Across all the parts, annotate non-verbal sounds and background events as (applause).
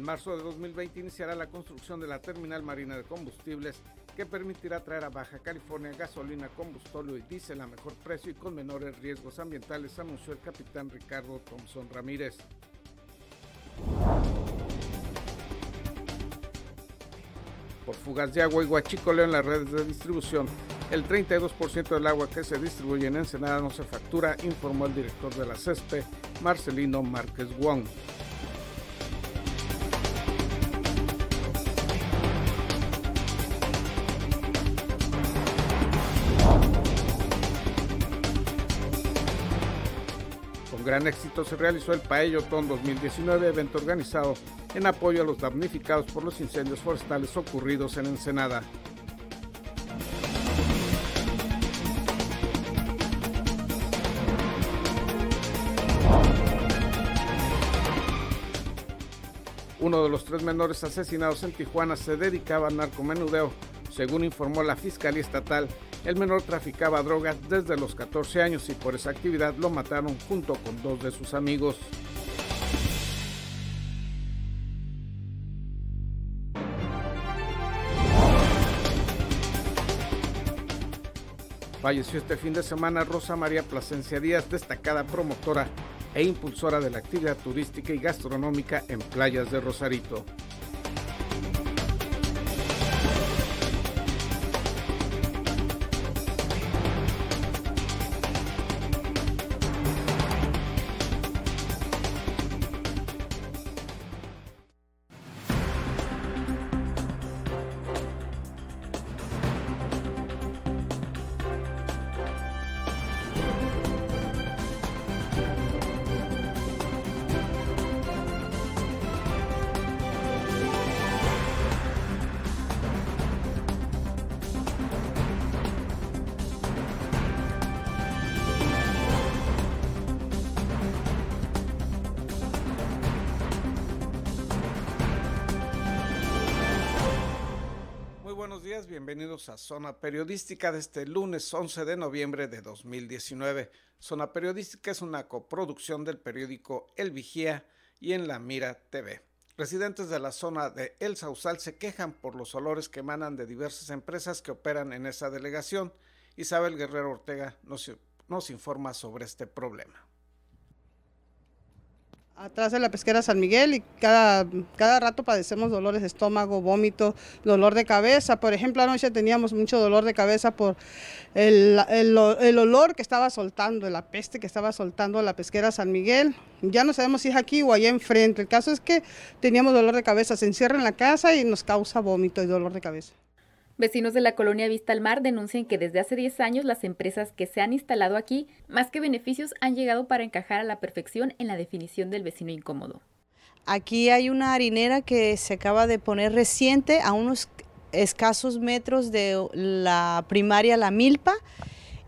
En marzo de 2020 iniciará la construcción de la terminal marina de combustibles que permitirá traer a Baja California gasolina, combustóleo y diésel a mejor precio y con menores riesgos ambientales, anunció el capitán Ricardo Thompson Ramírez. Por fugas de agua y guachicoleo en las redes de distribución, el 32% del agua que se distribuye en Ensenada no se factura, informó el director de la CESPE, Marcelino Márquez Wong. Gran éxito se realizó el Paeyotón 2019, evento organizado en apoyo a los damnificados por los incendios forestales ocurridos en Ensenada. Uno de los tres menores asesinados en Tijuana se dedicaba al narcomenudeo, según informó la Fiscalía Estatal. El menor traficaba drogas desde los 14 años y por esa actividad lo mataron junto con dos de sus amigos. Falleció este fin de semana Rosa María Plasencia Díaz, destacada promotora e impulsora de la actividad turística y gastronómica en playas de Rosarito. Bienvenidos a Zona Periodística de este lunes 11 de noviembre de 2019. Zona Periodística es una coproducción del periódico El Vigía y en La Mira TV. Residentes de la zona de El Sausal se quejan por los olores que emanan de diversas empresas que operan en esa delegación. Isabel Guerrero Ortega nos, nos informa sobre este problema atrás de la pesquera San Miguel y cada, cada rato padecemos dolores de estómago, vómito, dolor de cabeza. Por ejemplo, anoche teníamos mucho dolor de cabeza por el, el, el, olor que estaba soltando, la peste que estaba soltando la pesquera San Miguel. Ya no sabemos si es aquí o allá enfrente. El caso es que teníamos dolor de cabeza, se encierra en la casa y nos causa vómito y dolor de cabeza. Vecinos de la colonia Vista al Mar denuncian que desde hace 10 años las empresas que se han instalado aquí, más que beneficios, han llegado para encajar a la perfección en la definición del vecino incómodo. Aquí hay una harinera que se acaba de poner reciente a unos escasos metros de la primaria La Milpa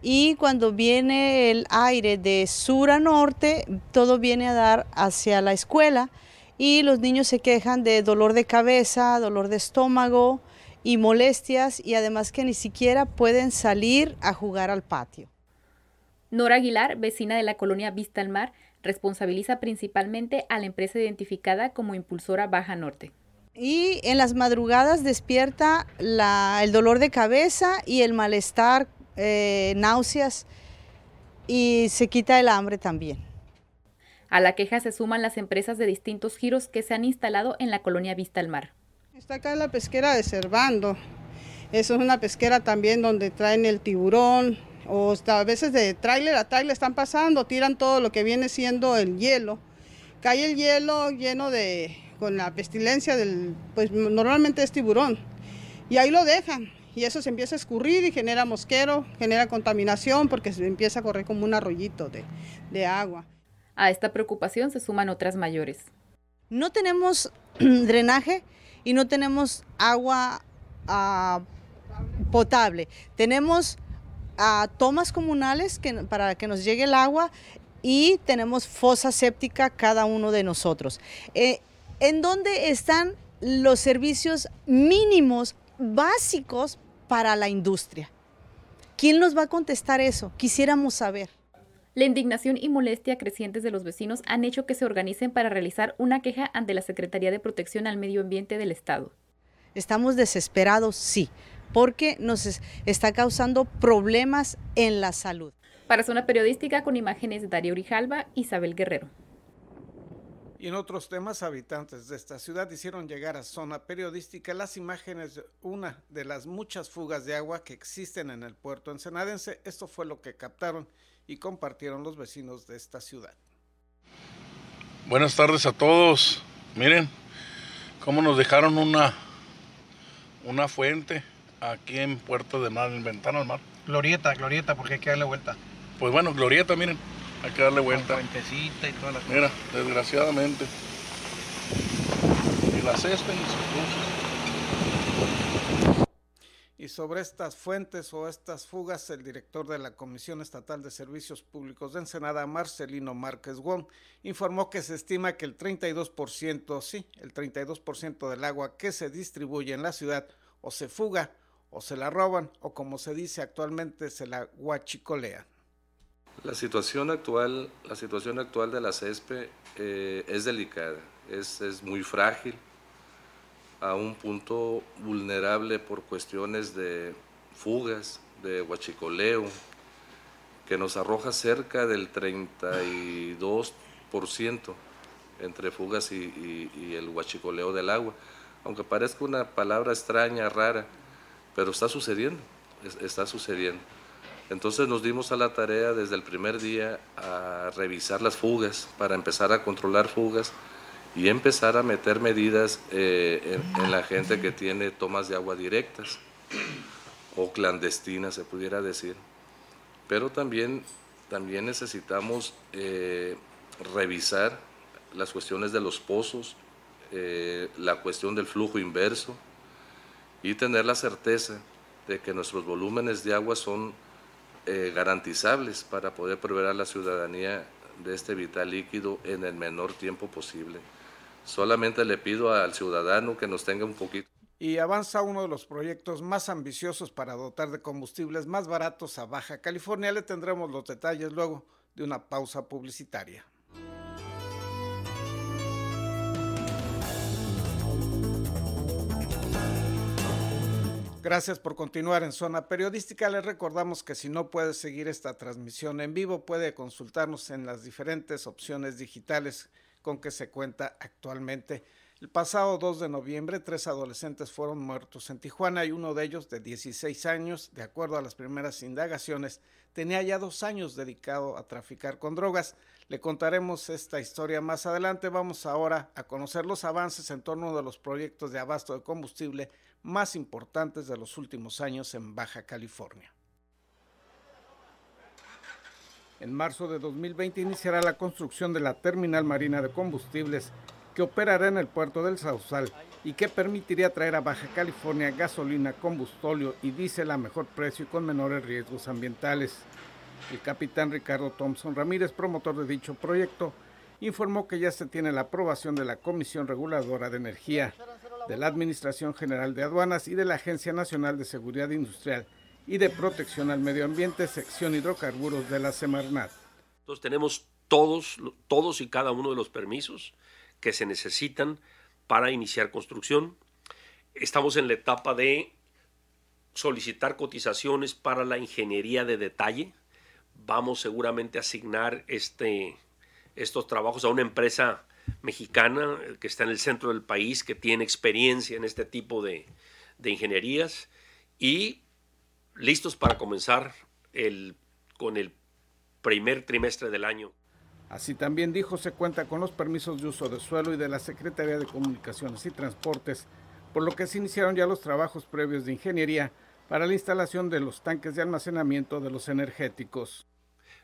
y cuando viene el aire de sur a norte, todo viene a dar hacia la escuela y los niños se quejan de dolor de cabeza, dolor de estómago, y molestias y además que ni siquiera pueden salir a jugar al patio. Nora Aguilar, vecina de la colonia Vista al Mar, responsabiliza principalmente a la empresa identificada como impulsora Baja Norte. Y en las madrugadas despierta el dolor de cabeza y el malestar, eh, náuseas y se quita el hambre también. A la queja se suman las empresas de distintos giros que se han instalado en la colonia Vista al Mar. Está acá la pesquera de Cervando. Eso es una pesquera también donde traen el tiburón o a veces de tráiler a tráiler están pasando, tiran todo lo que viene siendo el hielo. Cae el hielo lleno de, con la pestilencia del, pues normalmente es tiburón. Y ahí lo dejan y eso se empieza a escurrir y genera mosquero, genera contaminación porque se empieza a correr como un arroyito de, de agua. A esta preocupación se suman otras mayores. No tenemos (clears throat) drenaje y no tenemos agua ah, potable. Tenemos ah, tomas comunales para que nos llegue el agua y tenemos fosa séptica cada uno de nosotros. Eh, ¿En dónde están los servicios mínimos básicos para la industria? ¿Quién nos va a contestar eso? Quisiéramos saber. La indignación y molestia crecientes de los vecinos han hecho que se organicen para realizar una queja ante la Secretaría de Protección al Medio Ambiente del Estado. Estamos desesperados, sí, porque nos está causando problemas en la salud. Para Zona Periodística, con imágenes de Darío Urijalba, Isabel Guerrero. Y en otros temas, habitantes de esta ciudad hicieron llegar a zona periodística las imágenes de una de las muchas fugas de agua que existen en el puerto ensenadense. Esto fue lo que captaron y compartieron los vecinos de esta ciudad. Buenas tardes a todos. Miren cómo nos dejaron una, una fuente aquí en Puerto de Mar, en Ventana al Mar. Glorieta, glorieta, porque hay que darle vuelta. Pues bueno, glorieta, miren. Hay que darle vuelta. Con fuentecita y todas las Mira, desgraciadamente. Y la cesta y sobre estas fuentes o estas fugas, el director de la Comisión Estatal de Servicios Públicos de Ensenada, Marcelino Márquez Wong, informó que se estima que el 32%, sí, el 32% del agua que se distribuye en la ciudad o se fuga o se la roban o como se dice actualmente se la guachicolean. La situación actual, la situación actual de la CESPE eh, es delicada, es, es, muy frágil, a un punto vulnerable por cuestiones de fugas, de huachicoleo, que nos arroja cerca del 32% entre fugas y, el huachicoleo del agua. Aunque parezca una palabra extraña, rara, pero está sucediendo, está sucediendo. Entonces nos dimos a la tarea desde el primer día a revisar las fugas para empezar a controlar fugas y empezar a meter medidas eh, en, la gente que tiene tomas de agua directas o clandestinas, se pudiera decir. Pero también, también necesitamos eh, revisar las cuestiones de los pozos, eh, la cuestión del flujo inverso y tener la certeza de que nuestros volúmenes de agua son garantizables para poder proveer a la ciudadanía de este vital líquido en el menor tiempo posible. Solamente le pido al ciudadano que nos tenga un poquito. Y avanza uno de los proyectos más ambiciosos para dotar de combustibles más baratos a Baja California. Le tendremos los detalles luego de una pausa publicitaria. Gracias por continuar en Zona Periodística. Les recordamos que si no puede seguir esta transmisión en vivo, puede consultarnos en las diferentes opciones digitales con que se cuenta actualmente. El pasado 2 de noviembre, tres adolescentes fueron muertos en Tijuana y uno de ellos, de 16 años, de acuerdo a las primeras indagaciones, tenía ya dos años dedicado a traficar con drogas. Le contaremos esta historia más adelante. Vamos ahora a conocer los avances en torno de los proyectos de abasto de combustible más importantes de los últimos años en Baja California. En marzo de 2020 iniciará la construcción de la terminal marina de combustibles que operará en el puerto del Sausal y que permitiría traer a Baja California gasolina, combustóleo y diésel a mejor precio y con menores riesgos ambientales. El capitán Ricardo Thompson Ramírez, promotor de dicho proyecto, informó que ya se tiene la aprobación de la Comisión Reguladora de Energía de la Administración General de Aduanas y de la Agencia Nacional de Seguridad Industrial y de Protección al Medio Ambiente, sección hidrocarburos de la Semarnat. Entonces tenemos todos, todos y cada uno de los permisos que se necesitan para iniciar construcción. Estamos en la etapa de solicitar cotizaciones para la ingeniería de detalle. Vamos seguramente a asignar este, estos trabajos a una empresa mexicana que está en el centro del país, que tiene experiencia en este tipo de, de ingenierías y listos para comenzar el, con el primer trimestre del año. Así también dijo, se cuenta con los permisos de uso de suelo y de la Secretaría de Comunicaciones y Transportes, por lo que se iniciaron ya los trabajos previos de ingeniería para la instalación de los tanques de almacenamiento de los energéticos.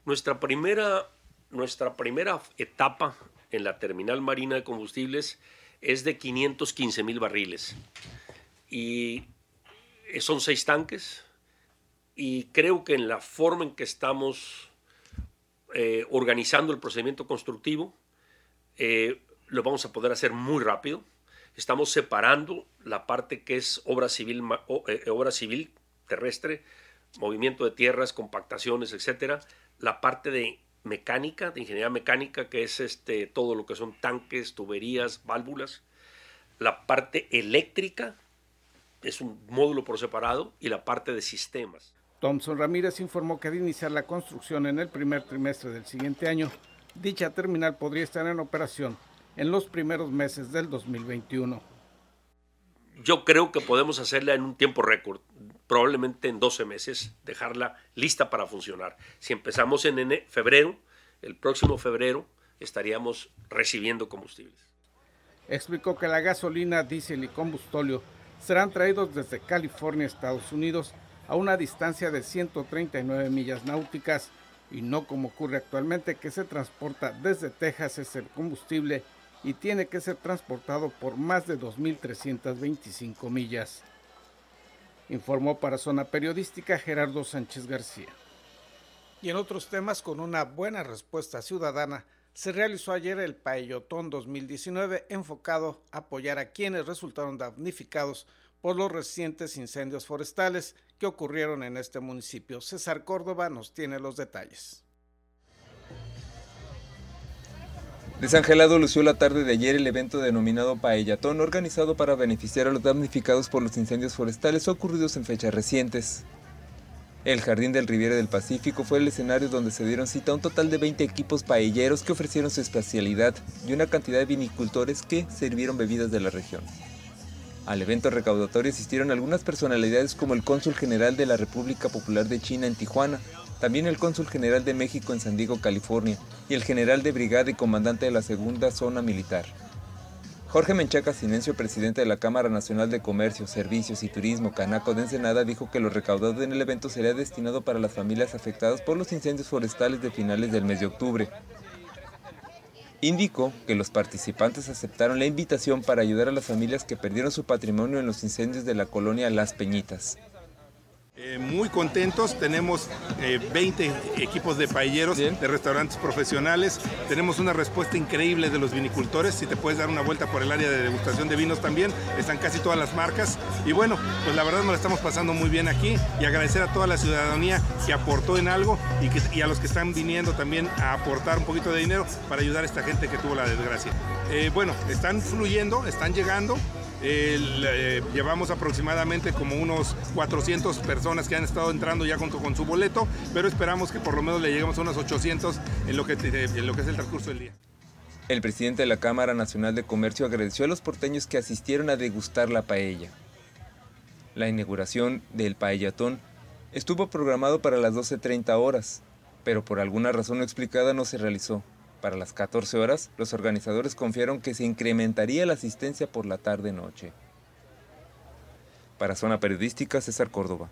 Nuestra primera, nuestra primera etapa en la terminal marina de combustibles es de 515 mil barriles. Y son seis tanques. Y creo que en la forma en que estamos eh, organizando el procedimiento constructivo, eh, lo vamos a poder hacer muy rápido. Estamos separando la parte que es obra civil, eh, obra civil terrestre, movimiento de tierras, compactaciones, etcétera, la parte de mecánica, de ingeniería mecánica, que es este, todo lo que son tanques, tuberías, válvulas. La parte eléctrica es un módulo por separado y la parte de sistemas. Thompson Ramírez informó que de iniciar la construcción en el primer trimestre del siguiente año, dicha terminal podría estar en operación en los primeros meses del 2021. Yo creo que podemos hacerla en un tiempo récord, probablemente en 12 meses, dejarla lista para funcionar. Si empezamos en febrero, el próximo febrero estaríamos recibiendo combustibles. Explicó que la gasolina, diésel y combustóleo serán traídos desde California, Estados Unidos, a una distancia de 139 millas náuticas y no como ocurre actualmente que se transporta desde Texas ese combustible y tiene que ser transportado por más de 2.325 millas. Informó para Zona Periodística Gerardo Sánchez García. Y en otros temas, con una buena respuesta ciudadana, se realizó ayer el Paellotón 2019 enfocado a apoyar a quienes resultaron damnificados por los recientes incendios forestales que ocurrieron en este municipio. César Córdoba nos tiene los detalles. Desangelado lució la tarde de ayer el evento denominado Paellatón, organizado para beneficiar a los damnificados por los incendios forestales ocurridos en fechas recientes. El Jardín del Riviera del Pacífico fue el escenario donde se dieron cita a un total de 20 equipos paelleros que ofrecieron su especialidad y una cantidad de vinicultores que sirvieron bebidas de la región. Al evento recaudatorio asistieron algunas personalidades como el cónsul general de la República Popular de China en Tijuana, también el cónsul general de México en San Diego, California, y el general de brigada y comandante de la segunda zona militar. Jorge Menchaca Silencio, presidente de la Cámara Nacional de Comercio, Servicios y Turismo, Canaco de Ensenada, dijo que lo recaudado en el evento sería destinado para las familias afectadas por los incendios forestales de finales del mes de octubre. Indicó que los participantes aceptaron la invitación para ayudar a las familias que perdieron su patrimonio en los incendios de la colonia Las Peñitas. Eh, muy contentos, tenemos 20 eh, equipos de paelleros, de restaurantes profesionales, tenemos una respuesta increíble de los vinicultores, si te puedes dar una vuelta por el área de degustación de vinos también, están casi todas las marcas. Y bueno, pues la verdad nos la estamos pasando muy bien aquí. Y agradecer a toda la ciudadanía que aportó en algo y, a los que están viniendo también a aportar un poquito de dinero para ayudar a esta gente que tuvo la desgracia. Eh, bueno, están fluyendo, están llegando, eh, llevamos aproximadamente como unos 400 personas que han estado entrando ya con, con su boleto, pero esperamos que por lo menos le lleguemos a unos 800 en lo que, en lo que es el transcurso del día. El presidente de la Cámara Nacional de Comercio agradeció a los porteños que asistieron a degustar la paella. La inauguración del paellatón estuvo programado para las 12.30 horas, pero por alguna razón no explicada no se realizó. Para las 14 horas, los organizadores confiaron que se incrementaría la asistencia por la tarde-noche. Para Zona Periodística, César Córdoba.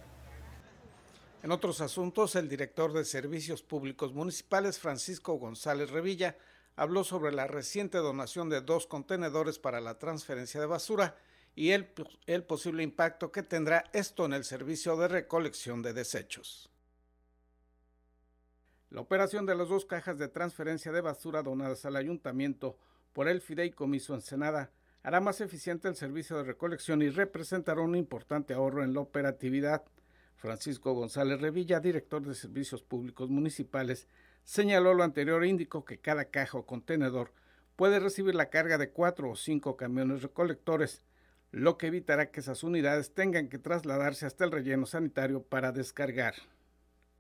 En otros asuntos, el director de Servicios Públicos Municipales, Francisco González Revilla, habló sobre la reciente donación de dos contenedores para la transferencia de basura y el, el posible impacto que tendrá esto en el servicio de recolección de desechos. La operación de las dos cajas de transferencia de basura donadas al ayuntamiento por el Fideicomiso Ensenada hará más eficiente el servicio de recolección y representará un importante ahorro en la operatividad. Francisco González Revilla, director de Servicios Públicos Municipales, señaló lo anterior e indicó que cada caja o contenedor puede recibir la carga de cuatro o cinco camiones recolectores, lo que evitará que esas unidades tengan que trasladarse hasta el relleno sanitario para descargar.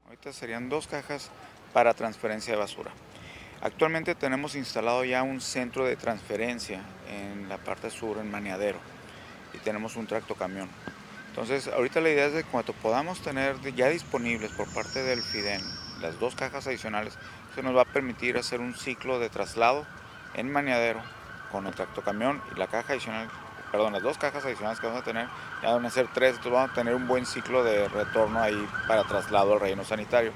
Ahorita serían dos cajas para transferencia de basura. Actualmente tenemos instalado ya un centro de transferencia en la parte sur, en Maniadero, y tenemos un tracto camión. Entonces, ahorita la idea es de cuando podamos tener ya disponibles por parte del FIDEN las dos cajas adicionales, se nos va a permitir hacer un ciclo de traslado en Maniadero con el tracto camión y la caja adicional, perdón, las dos cajas adicionales que vamos a tener, ya van a ser tres, entonces vamos a tener un buen ciclo de retorno ahí para traslado al relleno sanitario.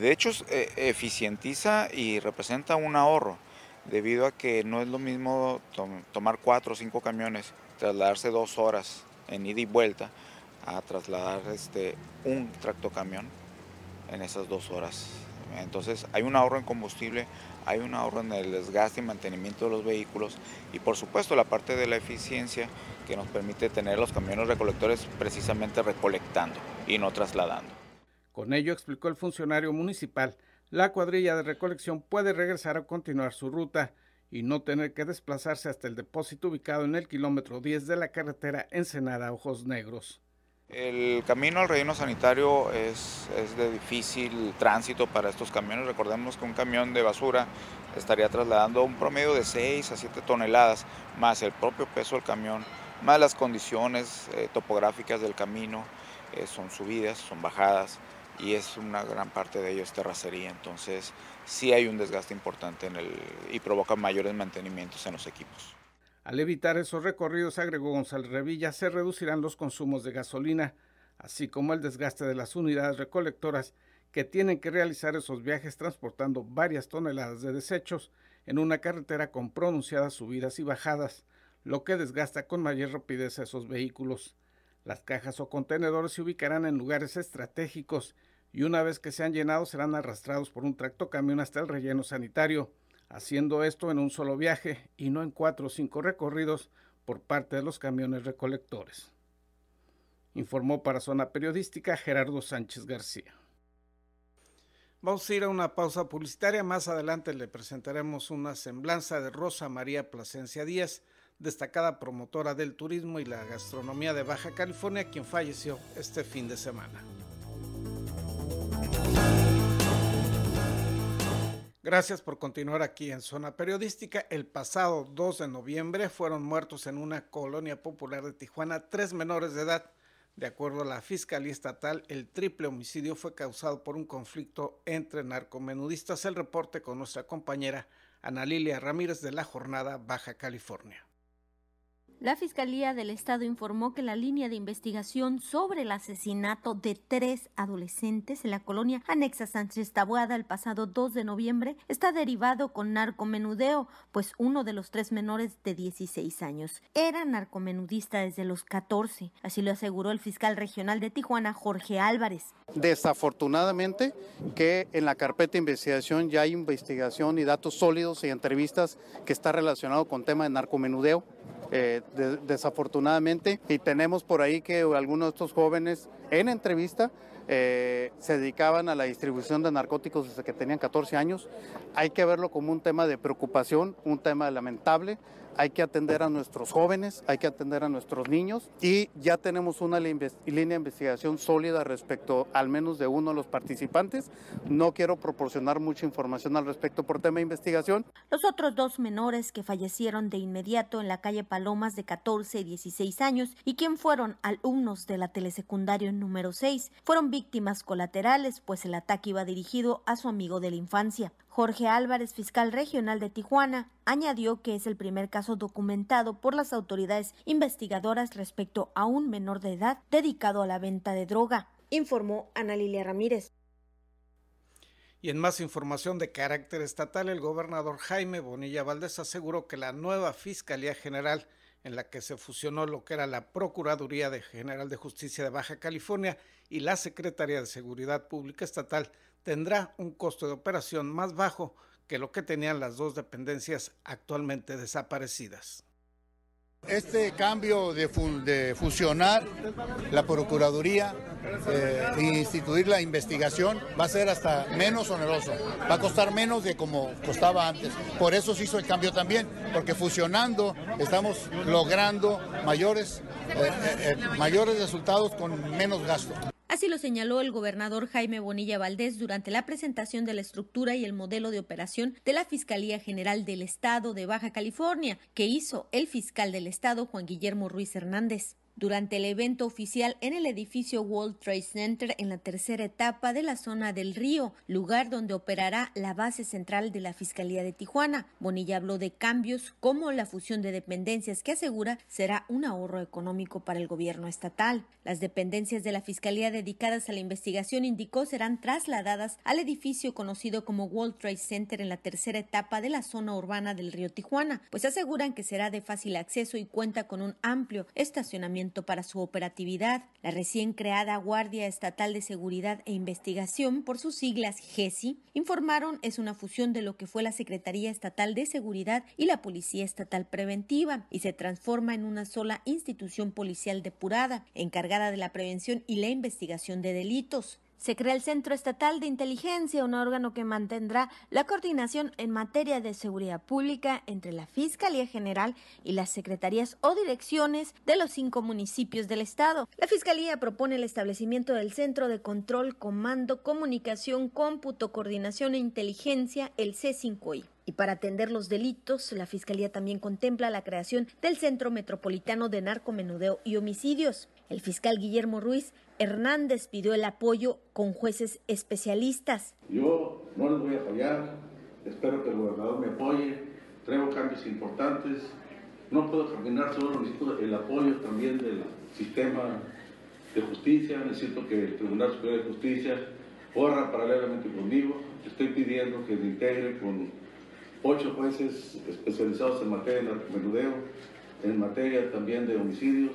De hecho, eh, eficientiza y representa un ahorro, debido a que no es lo mismo tomar cuatro o cinco camiones, trasladarse dos horas en ida y vuelta, a trasladar este, un tractocamión en esas dos horas. Entonces hay un ahorro en combustible, hay un ahorro en el desgaste y mantenimiento de los vehículos y por supuesto la parte de la eficiencia que nos permite tener los camiones recolectores precisamente recolectando y no trasladando. Con ello, explicó el funcionario municipal, la cuadrilla de recolección puede regresar a continuar su ruta y no tener que desplazarse hasta el depósito ubicado en el kilómetro 10 de la carretera Ensenada Ojos Negros. El camino al relleno sanitario es, de difícil tránsito para estos camiones. Recordemos que un camión de basura estaría trasladando un promedio de 6 a 7 toneladas, más el propio peso del camión, más las condiciones eh, topográficas del camino, eh, son subidas, son bajadas y es una gran parte de ello es terracería. Entonces sí hay un desgaste importante en el, y provoca mayores mantenimientos en los equipos. Al evitar esos recorridos, agregó González Revilla, se reducirán los consumos de gasolina, así como el desgaste de las unidades recolectoras que tienen que realizar esos viajes transportando varias toneladas de desechos en una carretera con pronunciadas subidas y bajadas, lo que desgasta con mayor rapidez a esos vehículos. Las cajas o contenedores se ubicarán en lugares estratégicos y una vez que sean llenados serán arrastrados por un tractocamión hasta el relleno sanitario haciendo esto en un solo viaje y no en cuatro o cinco recorridos por parte de los camiones recolectores. Informó para Zona Periodística Gerardo Sánchez García. Vamos a ir a una pausa publicitaria. Más adelante le presentaremos una semblanza de Rosa María Plasencia Díaz, destacada promotora del turismo y la gastronomía de Baja California, quien falleció este fin de semana. Gracias por continuar aquí en Zona Periodística. El pasado 2 de noviembre fueron muertos en una colonia popular de Tijuana tres menores de edad. De acuerdo a la Fiscalía Estatal, el triple homicidio fue causado por un conflicto entre narcomenudistas. El reporte con nuestra compañera Ana Lilia Ramírez de la Jornada Baja California. La Fiscalía del Estado informó que la línea de investigación sobre el asesinato de tres adolescentes en la colonia anexa Sánchez Tabuada el pasado 2 de noviembre está derivado con narcomenudeo, pues uno de los tres menores de 16 años era narcomenudista desde los 14, así lo aseguró el fiscal regional de Tijuana, Jorge Álvarez. Desafortunadamente que en la carpeta de investigación ya hay investigación y datos sólidos y entrevistas que está relacionado con tema de narcomenudeo eh, desafortunadamente. Y tenemos por ahí que algunos de estos jóvenes en entrevista eh, se dedicaban a la distribución de narcóticos desde que tenían 14 años. Hay que verlo como un tema de preocupación, un tema lamentable hay que atender a nuestros jóvenes, hay que atender a nuestros niños y ya tenemos una línea de investigación sólida respecto al menos de uno de los participantes. No quiero proporcionar mucha información al respecto por tema de investigación. Los otros dos menores que fallecieron de inmediato en la calle Palomas de 14 y 16 años y quien fueron alumnos de la telesecundario número 6 fueron víctimas colaterales pues el ataque iba dirigido a su amigo de la infancia. Jorge Álvarez, fiscal regional de Tijuana, añadió que es el primer caso documentado por las autoridades investigadoras respecto a un menor de edad dedicado a la venta de droga, informó Ana Lilia Ramírez. Y en más información de carácter estatal, el gobernador Jaime Bonilla Valdés aseguró que la nueva Fiscalía General, en la que se fusionó lo que era la Procuraduría General de Justicia de Baja California y la Secretaría de Seguridad Pública Estatal, tendrá un costo de operación más bajo que lo que tenían las dos dependencias actualmente desaparecidas. Este cambio de, fusionar la Procuraduría eh, e instituir la investigación va a ser hasta menos oneroso, va a costar menos de como costaba antes. Por eso se hizo el cambio también, porque fusionando estamos logrando mayores, eh, eh, mayores resultados con menos gasto. Así lo señaló el gobernador Jaime Bonilla Valdés durante la presentación de la estructura y el modelo de operación de la Fiscalía General del Estado de Baja California, que hizo el fiscal del Estado Juan Guillermo Ruiz Hernández durante el evento oficial en el edificio World Trade Center en la tercera etapa de la zona del río, lugar donde operará la base central de la Fiscalía de Tijuana. Bonilla habló de cambios como la fusión de dependencias que asegura será un ahorro económico para el gobierno estatal. Las dependencias de la Fiscalía dedicadas a la investigación indicó serán trasladadas al edificio conocido como World Trade Center en la tercera etapa de la zona urbana del río Tijuana, pues aseguran que será de fácil acceso y cuenta con un amplio estacionamiento para su operatividad. La recién creada Guardia Estatal de Seguridad e Investigación, por sus siglas GESI, informaron es una fusión de lo que fue la Secretaría Estatal de Seguridad y la Policía Estatal Preventiva y se transforma en una sola institución policial depurada, encargada de la prevención y la investigación de delitos. Se crea el Centro Estatal de Inteligencia, un órgano que mantendrá la coordinación en materia de seguridad pública entre la Fiscalía General y las secretarías o direcciones de los cinco municipios del Estado. La Fiscalía propone el establecimiento del Centro de Control, Comando, Comunicación, Cómputo, Coordinación e Inteligencia, el C5I. Y para atender los delitos, la Fiscalía también contempla la creación del Centro Metropolitano de Narcomenudeo y Homicidios. El fiscal Guillermo Ruiz Hernández pidió el apoyo con jueces especialistas. Yo no les voy a fallar, espero que el gobernador me apoye, traigo cambios importantes, no puedo caminar solo, necesito el apoyo también del sistema de justicia, necesito que el Tribunal Superior de Justicia corra paralelamente conmigo, estoy pidiendo que me integre con ocho jueces especializados en materia de narcomenudeo, en materia también de homicidios,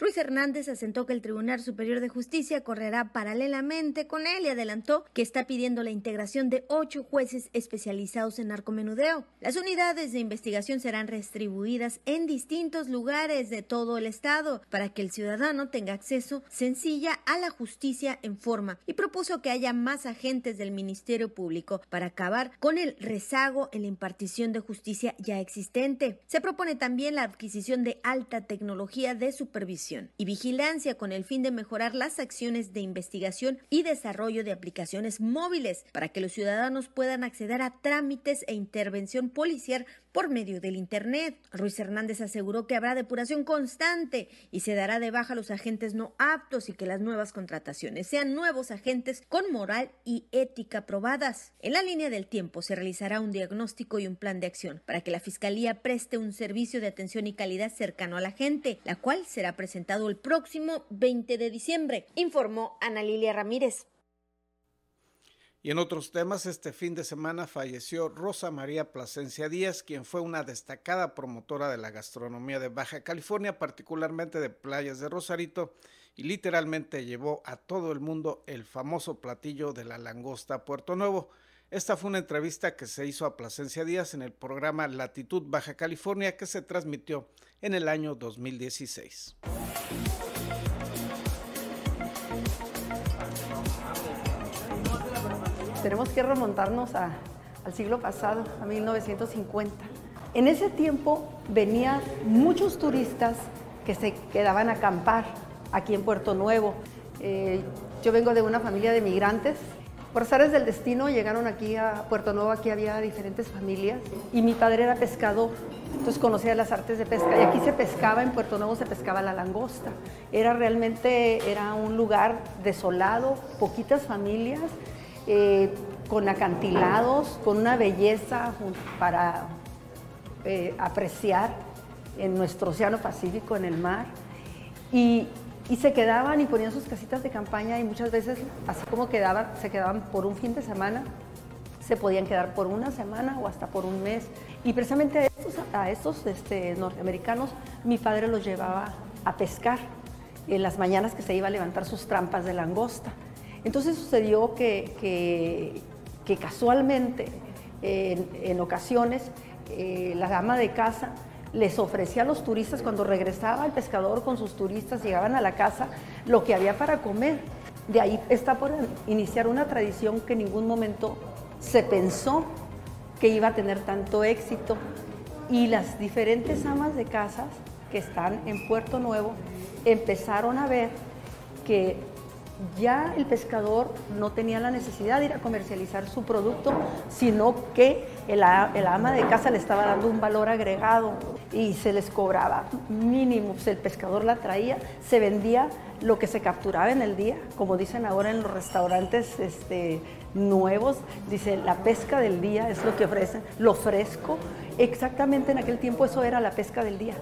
Ruiz Hernández asentó que el Tribunal Superior de Justicia correrá paralelamente con él y adelantó que está pidiendo la integración de ocho jueces especializados en narcomenudeo. Las unidades de investigación serán distribuidas en distintos lugares de todo el estado para que el ciudadano tenga acceso sencilla a la justicia en forma y propuso que haya más agentes del Ministerio Público para acabar con el rezago en la impartición de justicia ya existente. Se propone también la adquisición de alta tecnología de supervisión y vigilancia con el fin de mejorar las acciones de investigación y desarrollo de aplicaciones móviles para que los ciudadanos puedan acceder a trámites e intervención policial por medio del Internet. Ruiz Hernández aseguró que habrá depuración constante y se dará de baja a los agentes no aptos y que las nuevas contrataciones sean nuevos agentes con moral y ética probadas. En la línea del tiempo se realizará un diagnóstico y un plan de acción para que la Fiscalía preste un servicio de atención y calidad cercano a la gente, la cual será el próximo 20 de diciembre, informó Ana Lilia Ramírez. Y en otros temas, este fin de semana falleció Rosa María Plasencia Díaz, quien fue una destacada promotora de la gastronomía de Baja California, particularmente de playas de Rosarito, y literalmente llevó a todo el mundo el famoso platillo de la langosta Puerto Nuevo. Esta fue una entrevista que se hizo a Plasencia Díaz en el programa Latitud Baja California que se transmitió en el año 2016. tenemos que remontarnos al siglo pasado, a 1950. En ese tiempo venían muchos turistas que se quedaban a acampar aquí en Puerto Nuevo. Eh, yo vengo de una familia de migrantes. Por azares del destino llegaron aquí a Puerto Nuevo, aquí había diferentes familias y mi padre era pescador, entonces conocía las artes de pesca y aquí se pescaba, en Puerto Nuevo se pescaba la langosta. Era realmente, era un lugar desolado, poquitas familias eh, con acantilados, con una belleza para eh, apreciar en nuestro Océano Pacífico, en el mar. Y, se quedaban y ponían sus casitas de campaña y muchas veces, así como quedaban, se quedaban por un fin de semana, se podían quedar por una semana o hasta por un mes. Y precisamente a estos, a estos este, norteamericanos mi padre los llevaba a pescar en las mañanas que se iba a levantar sus trampas de langosta. Entonces sucedió que, que, casualmente, en, ocasiones, eh, la dama de casa les ofrecía a los turistas, cuando regresaba el pescador con sus turistas, llegaban a la casa, lo que había para comer. De ahí está por iniciar una tradición que en ningún momento se pensó que iba a tener tanto éxito. Y las diferentes amas de casas que están en Puerto Nuevo empezaron a ver que ya el pescador no tenía la necesidad de ir a comercializar su producto, sino que el, ama de casa le estaba dando un valor agregado y se les cobraba mínimo. Pues el pescador la traía, se vendía lo que se capturaba en el día, como dicen ahora en los restaurantes este, nuevos, dice la pesca del día es lo que ofrecen, lo fresco. Exactamente en aquel tiempo eso era la pesca del día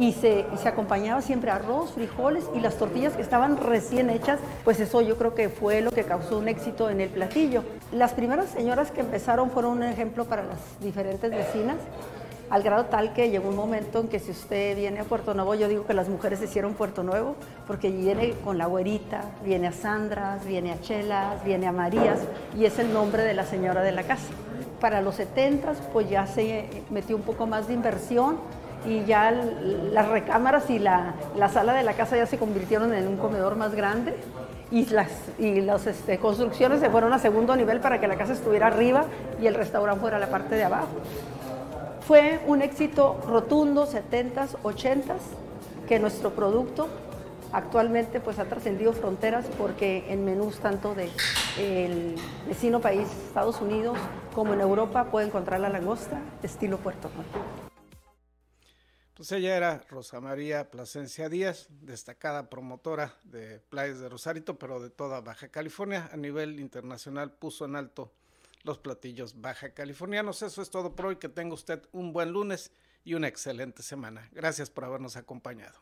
y se, acompañaba siempre arroz, frijoles y las tortillas que estaban recién hechas, pues eso yo creo que fue lo que causó un éxito en el platillo. Las primeras señoras que empezaron fueron un ejemplo para las diferentes vecinas, al grado tal que llegó un momento en que si usted viene a Puerto Nuevo, yo digo que las mujeres hicieron Puerto Nuevo, porque viene con la güerita, viene a Sandras, viene a Chelas, viene a Marías, y es el nombre de la señora de la casa. Para los 70 pues ya se metió un poco más de inversión, y ya las recámaras y la, sala de la casa ya se convirtieron en un comedor más grande y las, y las este, construcciones se fueron a segundo nivel para que la casa estuviera arriba y el restaurante fuera la parte de abajo. Fue un éxito rotundo, 70s, 80s, que nuestro producto actualmente pues ha trascendido fronteras porque en menús tanto de vecino país Estados Unidos como en Europa puede encontrar la langosta estilo Puerto Rico. Pues ella era Rosa María Plasencia Díaz, destacada promotora de playas de Rosarito, pero de toda Baja California. A nivel internacional puso en alto los platillos baja californianos. Eso es todo por hoy. Que tenga usted un buen lunes y una excelente semana. Gracias por habernos acompañado.